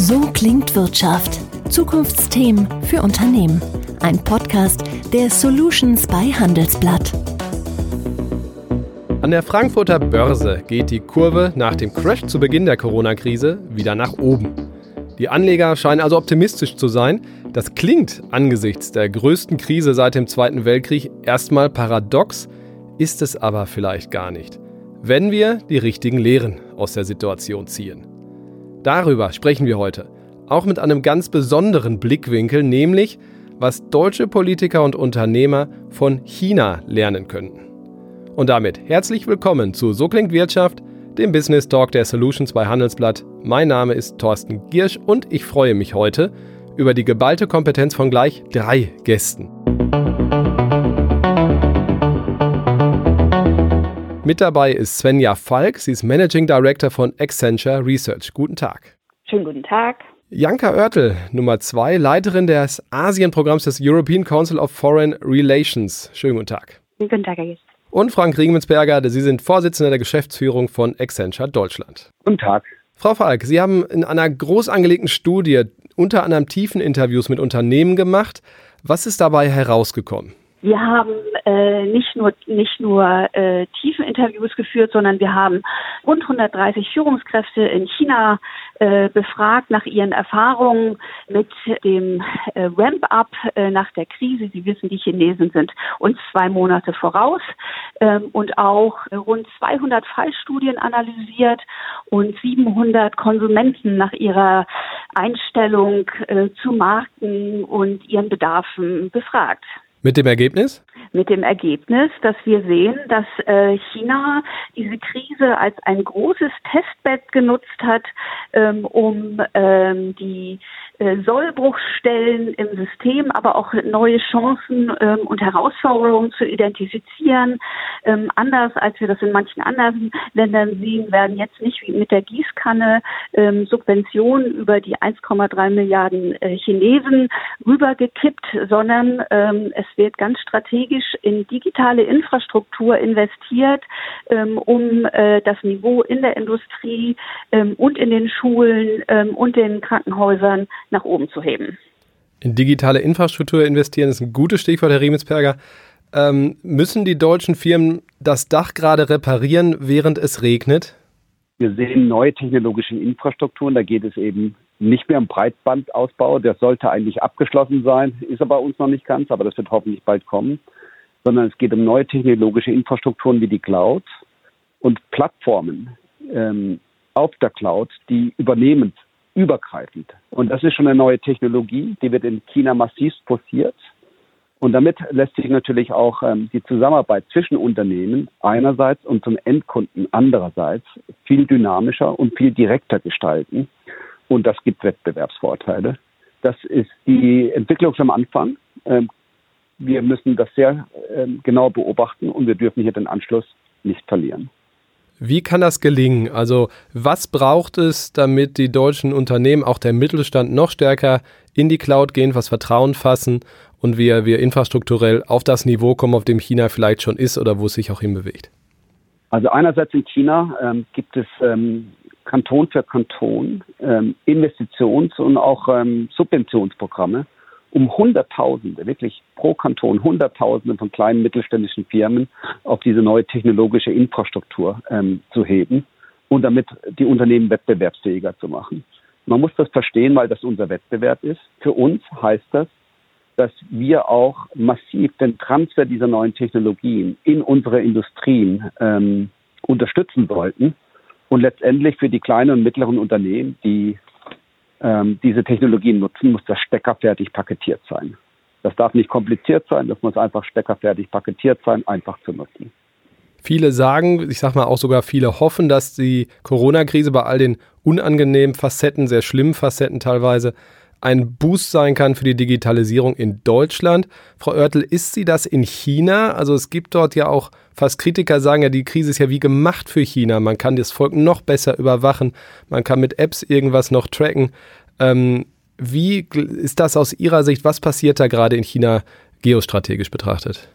So klingt Wirtschaft. Zukunftsthemen für Unternehmen. Ein Podcast der Solutions bei Handelsblatt. An der Frankfurter Börse geht die Kurve nach dem Crash zu Beginn der Corona-Krise wieder nach oben. Die Anleger scheinen also optimistisch zu sein. Das klingt angesichts der größten Krise seit dem Zweiten Weltkrieg erstmal paradox, ist es aber vielleicht gar nicht, wenn wir die richtigen Lehren aus der Situation ziehen. Darüber sprechen wir heute, auch mit einem ganz besonderen Blickwinkel, nämlich was deutsche Politiker und Unternehmer von China lernen könnten. Und damit herzlich willkommen zu So klingt Wirtschaft, dem Business Talk der Solutions bei Handelsblatt. Mein Name ist Thorsten Giersch und ich freue mich heute über die geballte Kompetenz von gleich drei Gästen. Mit dabei ist Svenja Falk. Sie ist Managing Director von Accenture Research. Guten Tag. Schönen guten Tag. Janka Oertel, Nummer zwei, Leiterin des Asienprogramms des European Council of Foreign Relations. Schönen guten Tag. Guten Tag, Herr Gist. Und Frank Riegensberger, Sie sind Vorsitzender der Geschäftsführung von Accenture Deutschland. Guten Tag. Frau Falk, Sie haben in einer groß angelegten Studie unter anderem Tiefeninterviews mit Unternehmen gemacht. Was ist dabei herausgekommen? Wir haben äh, nicht nur nicht nur äh, tiefe Interviews geführt, sondern wir haben rund 130 Führungskräfte in China äh, befragt nach ihren Erfahrungen mit dem äh, Ramp-up äh, nach der Krise. Sie wissen, die Chinesen sind uns zwei Monate voraus ähm, und auch rund 200 Fallstudien analysiert und 700 Konsumenten nach ihrer Einstellung äh, zu Marken und ihren Bedarfen befragt. Mit dem Ergebnis? Mit dem Ergebnis, dass wir sehen, dass äh, China diese Krise als ein großes Testbett genutzt hat, ähm, um ähm, die äh, Sollbruchstellen im System, aber auch neue Chancen ähm, und Herausforderungen zu identifizieren. Ähm, anders als wir das in manchen anderen Ländern sehen, werden jetzt nicht wie mit der Gießkanne ähm, Subventionen über die 1,3 Milliarden äh, Chinesen rübergekippt, sondern ähm, es wird ganz strategisch in digitale Infrastruktur investiert, ähm, um äh, das Niveau in der Industrie ähm, und in den Schulen und den Krankenhäusern nach oben zu heben. In digitale Infrastruktur investieren ist ein gutes Stichwort, Herr Riemensperger. Ähm, müssen die deutschen Firmen das Dach gerade reparieren, während es regnet? Wir sehen neue technologische Infrastrukturen. Da geht es eben nicht mehr um Breitbandausbau. Der sollte eigentlich abgeschlossen sein, ist aber bei uns noch nicht ganz, aber das wird hoffentlich bald kommen. Sondern es geht um neue technologische Infrastrukturen wie die Cloud und Plattformen ähm, auf der Cloud, die übernehmen übergreifend. Und das ist schon eine neue Technologie, die wird in China massiv forciert. Und damit lässt sich natürlich auch ähm, die Zusammenarbeit zwischen Unternehmen einerseits und zum Endkunden andererseits viel dynamischer und viel direkter gestalten. Und das gibt Wettbewerbsvorteile. Das ist die Entwicklung am Anfang. Ähm, wir müssen das sehr ähm, genau beobachten und wir dürfen hier den Anschluss nicht verlieren. Wie kann das gelingen? Also was braucht es, damit die deutschen Unternehmen, auch der Mittelstand, noch stärker in die Cloud gehen, was Vertrauen fassen und wir, wir infrastrukturell auf das Niveau kommen, auf dem China vielleicht schon ist oder wo es sich auch hinbewegt? Also einerseits in China ähm, gibt es ähm, Kanton für Kanton ähm, Investitions- und auch ähm, Subventionsprogramme, um Hunderttausende, wirklich pro Kanton Hunderttausende von kleinen mittelständischen Firmen auf diese neue technologische Infrastruktur ähm, zu heben und damit die Unternehmen wettbewerbsfähiger zu machen. Man muss das verstehen, weil das unser Wettbewerb ist. Für uns heißt das, dass wir auch massiv den Transfer dieser neuen Technologien in unsere Industrien ähm, unterstützen sollten und letztendlich für die kleinen und mittleren Unternehmen, die ähm, diese Technologien nutzen, muss das steckerfertig paketiert sein. Das darf nicht kompliziert sein, das muss einfach steckerfertig paketiert sein, einfach zu nutzen. Viele sagen, ich sag mal auch sogar viele hoffen, dass die Corona-Krise bei all den unangenehmen Facetten, sehr schlimmen Facetten teilweise, ein Boost sein kann für die Digitalisierung in Deutschland. Frau Oertel, ist sie das in China? Also es gibt dort ja auch fast Kritiker sagen ja, die Krise ist ja wie gemacht für China. Man kann das Volk noch besser überwachen. Man kann mit Apps irgendwas noch tracken. Ähm, wie ist das aus Ihrer Sicht? Was passiert da gerade in China geostrategisch betrachtet?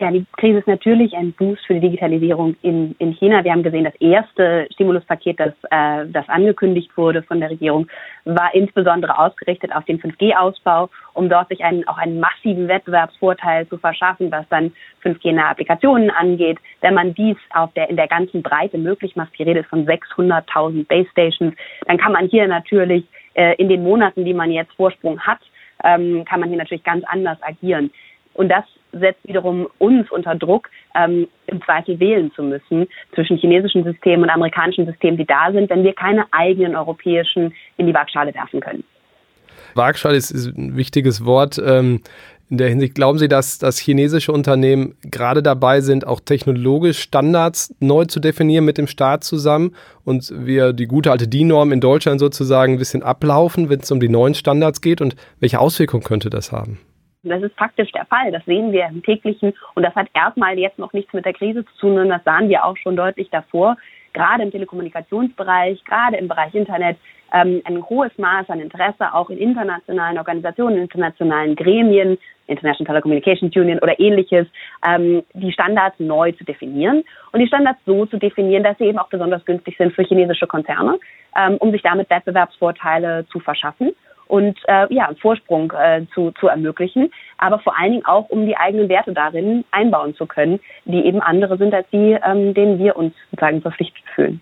Ja, die Krise ist natürlich ein Boost für die Digitalisierung in, in China. Wir haben gesehen, das erste Stimuluspaket, das, äh, das angekündigt wurde von der Regierung, war insbesondere ausgerichtet auf den 5G-Ausbau, um dort sich einen, auch einen massiven Wettbewerbsvorteil zu verschaffen, was dann 5G-nahe Applikationen angeht. Wenn man dies auf der, in der ganzen Breite möglich macht, die Rede ist von 600.000 Base Stations, dann kann man hier natürlich äh, in den Monaten, die man jetzt Vorsprung hat, ähm, kann man hier natürlich ganz anders agieren. Und das setzt wiederum uns unter Druck, ähm, im Zweifel wählen zu müssen zwischen chinesischen Systemen und amerikanischen Systemen, die da sind, wenn wir keine eigenen europäischen in die Waagschale werfen können. Waagschale ist, ist ein wichtiges Wort. Ähm, in der Hinsicht glauben Sie, dass, dass chinesische Unternehmen gerade dabei sind, auch technologisch Standards neu zu definieren mit dem Staat zusammen und wir die gute alte DIN-Norm in Deutschland sozusagen ein bisschen ablaufen, wenn es um die neuen Standards geht und welche Auswirkungen könnte das haben? Das ist faktisch der Fall. Das sehen wir im täglichen. Und das hat erstmal jetzt noch nichts mit der Krise zu tun, sondern das sahen wir auch schon deutlich davor. Gerade im Telekommunikationsbereich, gerade im Bereich Internet, ähm, ein hohes Maß an Interesse auch in internationalen Organisationen, internationalen Gremien, International Telecommunications Union oder ähnliches, ähm, die Standards neu zu definieren und die Standards so zu definieren, dass sie eben auch besonders günstig sind für chinesische Konzerne, ähm, um sich damit Wettbewerbsvorteile zu verschaffen und äh, ja, Vorsprung äh, zu, zu ermöglichen, aber vor allen Dingen auch, um die eigenen Werte darin einbauen zu können, die eben andere sind als die, ähm, denen wir uns sozusagen verpflichtet fühlen.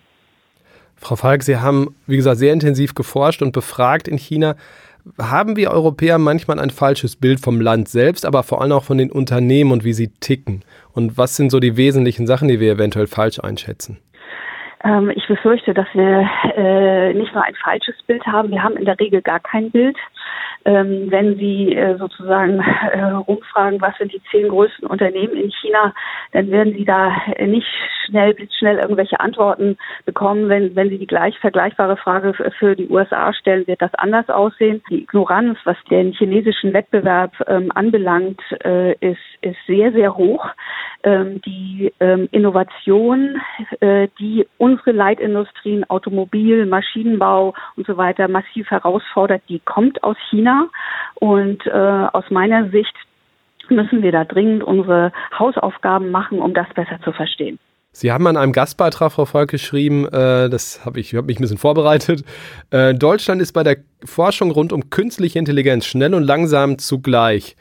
Frau Falk, Sie haben, wie gesagt, sehr intensiv geforscht und befragt in China. Haben wir Europäer manchmal ein falsches Bild vom Land selbst, aber vor allem auch von den Unternehmen und wie sie ticken? Und was sind so die wesentlichen Sachen, die wir eventuell falsch einschätzen? Ähm, ich befürchte, dass wir äh, nicht nur ein falsches Bild haben, wir haben in der Regel gar kein Bild. Ähm, wenn Sie äh, sozusagen äh, rumfragen, was sind die zehn größten Unternehmen in China, dann werden Sie da nicht schnell, schnell irgendwelche Antworten bekommen. Wenn, wenn Sie die gleich vergleichbare Frage für die USA stellen, wird das anders aussehen. Die Ignoranz, was den chinesischen Wettbewerb ähm, anbelangt, äh, ist, ist sehr, sehr hoch. Ähm, die ähm, Innovation, äh, die unsere Leitindustrien, Automobil, Maschinenbau und so weiter massiv herausfordert, die kommt aus China. Und äh, aus meiner Sicht müssen wir da dringend unsere Hausaufgaben machen, um das besser zu verstehen. Sie haben an einem Gastbeitrag, Frau Volk, geschrieben, äh, das habe ich, hab mich ein bisschen vorbereitet. Äh, Deutschland ist bei der Forschung rund um künstliche Intelligenz schnell und langsam zugleich.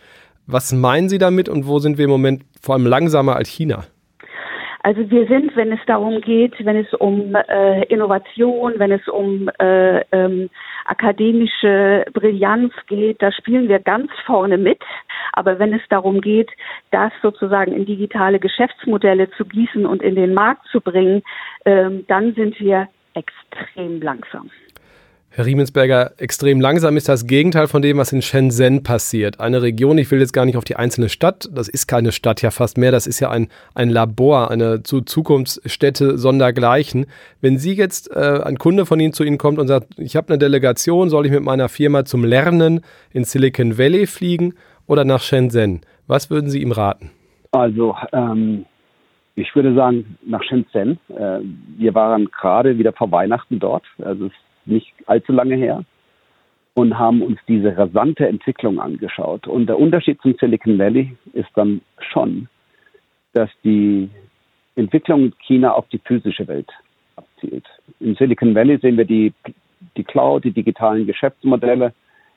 Was meinen Sie damit und wo sind wir im Moment vor allem langsamer als China? Also wir sind, wenn es darum geht, wenn es um äh, Innovation, wenn es um äh, ähm, akademische Brillanz geht, da spielen wir ganz vorne mit. Aber wenn es darum geht, das sozusagen in digitale Geschäftsmodelle zu gießen und in den Markt zu bringen, ähm, dann sind wir extrem langsam. Herr Riemensberger, extrem langsam ist das Gegenteil von dem, was in Shenzhen passiert. Eine Region, ich will jetzt gar nicht auf die einzelne Stadt, das ist keine Stadt ja fast mehr, das ist ja ein, ein Labor, eine Zukunftsstätte sondergleichen. Wenn Sie jetzt, äh, ein Kunde von Ihnen zu Ihnen kommt und sagt, ich habe eine Delegation, soll ich mit meiner Firma zum Lernen in Silicon Valley fliegen oder nach Shenzhen? Was würden Sie ihm raten? Also, ähm, ich würde sagen, nach Shenzhen. Äh, wir waren gerade wieder vor Weihnachten dort. Also es nicht allzu lange her und haben uns diese rasante Entwicklung angeschaut. Und der Unterschied zum Silicon Valley ist dann schon, dass die Entwicklung in China auf die physische Welt abzielt. Im Silicon Valley sehen wir die, die Cloud, die digitalen Geschäftsmodelle,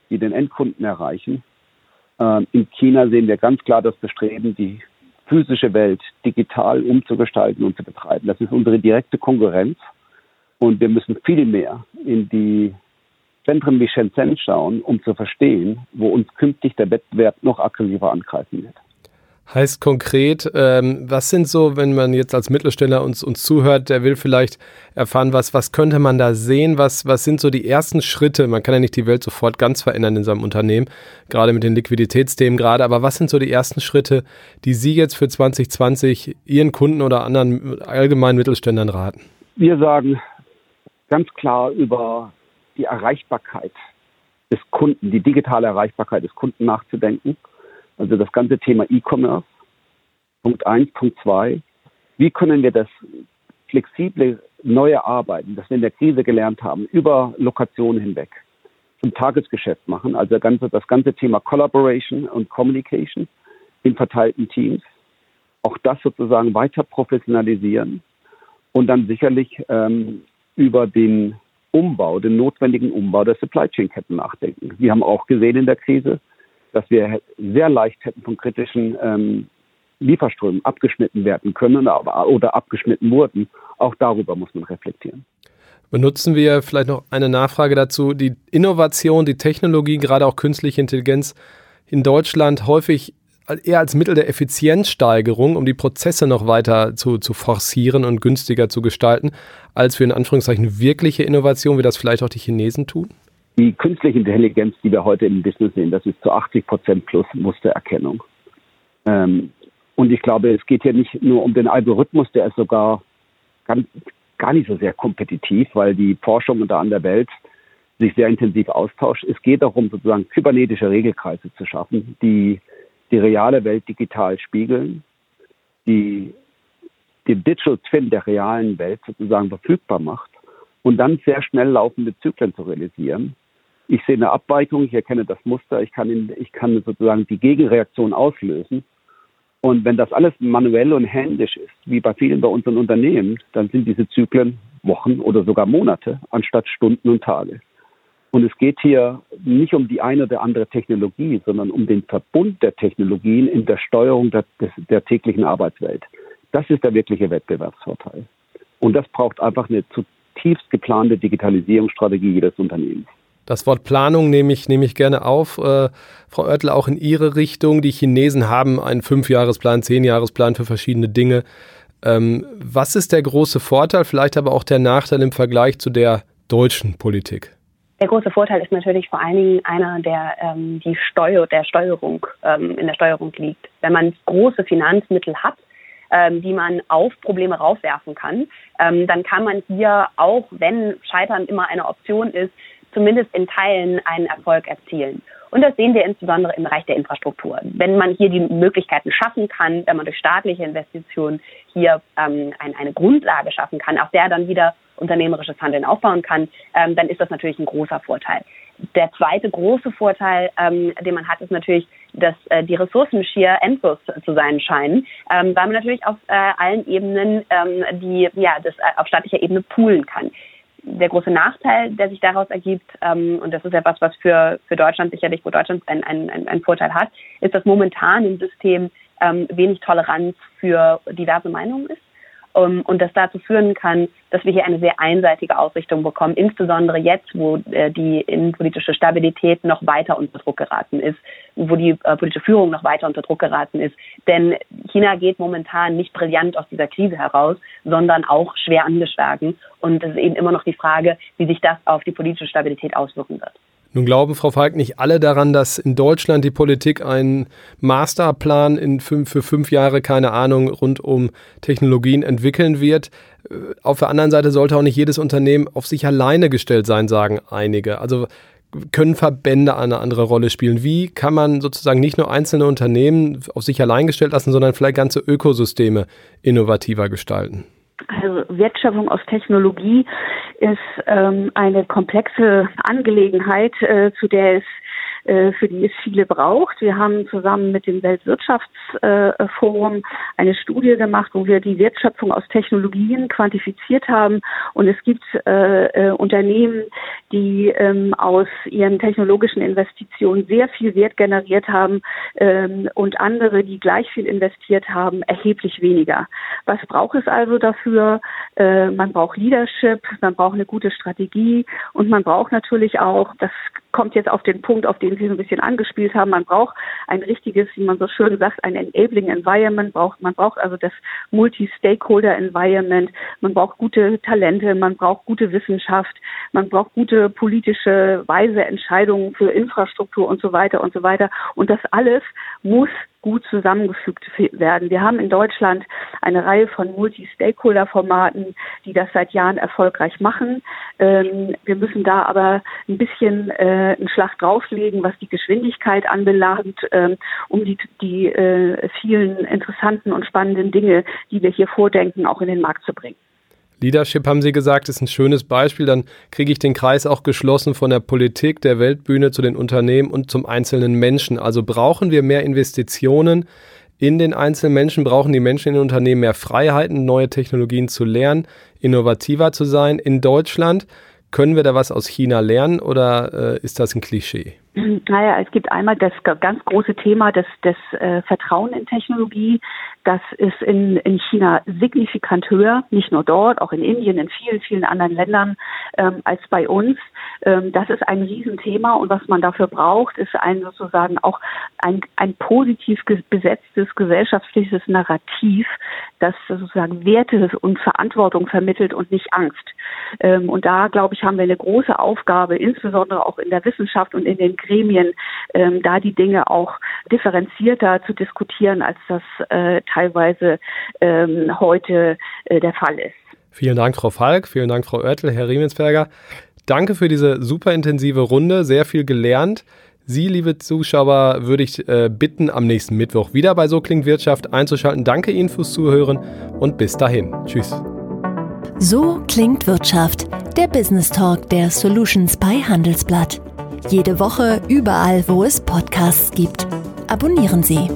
die den Endkunden erreichen. Ähm, in China sehen wir ganz klar das Bestreben, die physische Welt digital umzugestalten und zu betreiben. Das ist unsere direkte Konkurrenz. Und wir müssen viel mehr in die Zentren wie Shenzhen schauen, um zu verstehen, wo uns künftig der Wettbewerb noch aggressiver angreifen wird. Heißt konkret, ähm, was sind so, wenn man jetzt als Mittelständler uns, uns zuhört, der will vielleicht erfahren, was, was könnte man da sehen, was, was sind so die ersten Schritte? Man kann ja nicht die Welt sofort ganz verändern in seinem Unternehmen, gerade mit den Liquiditätsthemen gerade, aber was sind so die ersten Schritte, die Sie jetzt für 2020 Ihren Kunden oder anderen allgemeinen Mittelständlern raten? Wir sagen, ganz klar über die Erreichbarkeit des Kunden, die digitale Erreichbarkeit des Kunden nachzudenken. Also das ganze Thema E-Commerce. Punkt eins, Punkt zwei. Wie können wir das flexible neue Arbeiten, das wir in der Krise gelernt haben, über Lokationen hinweg zum Tagesgeschäft machen? Also das ganze, das ganze Thema Collaboration und Communication in verteilten Teams. auch das sozusagen weiter professionalisieren und dann sicherlich ähm, über den Umbau, den notwendigen Umbau der Supply Chain Ketten nachdenken. Wir haben auch gesehen in der Krise, dass wir sehr leicht hätten von kritischen ähm, Lieferströmen abgeschnitten werden können aber, oder abgeschnitten wurden. Auch darüber muss man reflektieren. Benutzen wir vielleicht noch eine Nachfrage dazu. Die Innovation, die Technologie, gerade auch künstliche Intelligenz in Deutschland häufig eher als Mittel der Effizienzsteigerung, um die Prozesse noch weiter zu, zu forcieren und günstiger zu gestalten, als für in Anführungszeichen wirkliche Innovation, wie das vielleicht auch die Chinesen tun? Die künstliche Intelligenz, die wir heute im Business sehen, das ist zu 80 Prozent plus Mustererkennung. Ähm, und ich glaube, es geht hier nicht nur um den Algorithmus, der ist sogar ganz, gar nicht so sehr kompetitiv, weil die Forschung da an der Welt sich sehr intensiv austauscht. Es geht darum, sozusagen kybernetische Regelkreise zu schaffen, die die reale Welt digital spiegeln, die den Digital Twin der realen Welt sozusagen verfügbar macht und dann sehr schnell laufende Zyklen zu realisieren. Ich sehe eine Abweichung, ich erkenne das Muster, ich kann, in, ich kann sozusagen die Gegenreaktion auslösen und wenn das alles manuell und händisch ist, wie bei vielen bei unseren Unternehmen, dann sind diese Zyklen Wochen oder sogar Monate anstatt Stunden und Tage. Und es geht hier nicht um die eine oder andere Technologie, sondern um den Verbund der Technologien in der Steuerung der, der täglichen Arbeitswelt. Das ist der wirkliche Wettbewerbsvorteil. Und das braucht einfach eine zutiefst geplante Digitalisierungsstrategie jedes Unternehmens. Das Wort Planung nehme ich, nehme ich gerne auf, äh, Frau Oertel, auch in Ihre Richtung. Die Chinesen haben einen Fünfjahresplan, Zehnjahresplan für verschiedene Dinge. Ähm, was ist der große Vorteil, vielleicht aber auch der Nachteil im Vergleich zu der deutschen Politik? Der große Vorteil ist natürlich vor allen Dingen einer, der ähm, die Steuer, der Steuerung ähm, in der Steuerung liegt. Wenn man große Finanzmittel hat, ähm, die man auf Probleme raufwerfen kann, ähm, dann kann man hier auch, wenn Scheitern immer eine Option ist, zumindest in Teilen einen Erfolg erzielen. Und das sehen wir insbesondere im Bereich der Infrastruktur. Wenn man hier die Möglichkeiten schaffen kann, wenn man durch staatliche Investitionen hier ähm, ein, eine Grundlage schaffen kann, auf der dann wieder unternehmerisches Handeln aufbauen kann, ähm, dann ist das natürlich ein großer Vorteil. Der zweite große Vorteil, ähm, den man hat, ist natürlich, dass äh, die Ressourcen schier endlos zu sein scheinen, ähm, weil man natürlich auf äh, allen Ebenen ähm, die ja das äh, auf staatlicher Ebene poolen kann der große Nachteil, der sich daraus ergibt, ähm, und das ist etwas, was für, für Deutschland sicherlich, wo Deutschland einen ein, ein Vorteil hat, ist, dass momentan im System ähm, wenig Toleranz für diverse Meinungen ist um, und das dazu führen kann, dass wir hier eine sehr einseitige Ausrichtung bekommen, insbesondere jetzt, wo äh, die innenpolitische Stabilität noch weiter unter Druck geraten ist, wo die äh, politische Führung noch weiter unter Druck geraten ist. Denn China geht momentan nicht brillant aus dieser Krise heraus, sondern auch schwer angeschlagen. Und es ist eben immer noch die Frage, wie sich das auf die politische Stabilität auswirken wird. Nun glauben, Frau Falk, nicht alle daran, dass in Deutschland die Politik einen Masterplan in fünf, für fünf Jahre, keine Ahnung, rund um Technologien entwickeln wird. Äh, auf der anderen Seite sollte auch nicht jedes Unternehmen auf sich alleine gestellt sein, sagen einige. Also können Verbände eine andere Rolle spielen? Wie kann man sozusagen nicht nur einzelne Unternehmen auf sich allein gestellt lassen, sondern vielleicht ganze Ökosysteme innovativer gestalten? Also Wertschöpfung aus Technologie ist ähm, eine komplexe Angelegenheit, äh, zu der es für die es viele braucht. Wir haben zusammen mit dem Weltwirtschaftsforum eine Studie gemacht, wo wir die Wertschöpfung aus Technologien quantifiziert haben. Und es gibt äh, äh, Unternehmen, die ähm, aus ihren technologischen Investitionen sehr viel Wert generiert haben ähm, und andere, die gleich viel investiert haben, erheblich weniger. Was braucht es also dafür? Äh, man braucht Leadership, man braucht eine gute Strategie und man braucht natürlich auch, das kommt jetzt auf den Punkt, auf den Sie so ein bisschen angespielt haben. Man braucht ein richtiges, wie man so schön sagt, ein Enabling Environment. Braucht, man braucht also das Multi-Stakeholder Environment. Man braucht gute Talente. Man braucht gute Wissenschaft. Man braucht gute politische, weise Entscheidungen für Infrastruktur und so weiter und so weiter. Und das alles muss gut zusammengefügt werden. Wir haben in Deutschland eine Reihe von Multi-Stakeholder-Formaten, die das seit Jahren erfolgreich machen. Ähm, wir müssen da aber ein bisschen äh, einen Schlag drauflegen, was die Geschwindigkeit anbelangt, ähm, um die, die äh, vielen interessanten und spannenden Dinge, die wir hier vordenken, auch in den Markt zu bringen. Leadership, haben Sie gesagt, ist ein schönes Beispiel. Dann kriege ich den Kreis auch geschlossen von der Politik, der Weltbühne zu den Unternehmen und zum einzelnen Menschen. Also brauchen wir mehr Investitionen in den einzelnen Menschen? Brauchen die Menschen in den Unternehmen mehr Freiheiten, neue Technologien zu lernen, innovativer zu sein? In Deutschland können wir da was aus China lernen oder äh, ist das ein Klischee? Naja, es gibt einmal das ganz große Thema des, des äh, Vertrauen in Technologie. Das ist in, in China signifikant höher, nicht nur dort, auch in Indien, in vielen, vielen anderen Ländern ähm, als bei uns. Ähm, das ist ein Riesenthema und was man dafür braucht, ist ein sozusagen auch ein, ein positiv besetztes gesellschaftliches Narrativ, das sozusagen Werte und Verantwortung vermittelt und nicht Angst. Ähm, und da, glaube ich, haben wir eine große Aufgabe, insbesondere auch in der Wissenschaft und in den Gremien, ähm, da die Dinge auch differenzierter zu diskutieren, als das äh, teilweise heute äh, der Fall ist. Vielen Dank, Frau Falk. Vielen Dank, Frau Oertel, Herr Riemensberger. Danke für diese super intensive Runde. Sehr viel gelernt. Sie, liebe Zuschauer, würde ich äh, bitten, am nächsten Mittwoch wieder bei So klingt Wirtschaft einzuschalten. Danke Ihnen fürs Zuhören und bis dahin. Tschüss. So klingt Wirtschaft, der Business Talk der Solutions bei Handelsblatt. Jede Woche überall, wo es Podcasts gibt. Abonnieren Sie.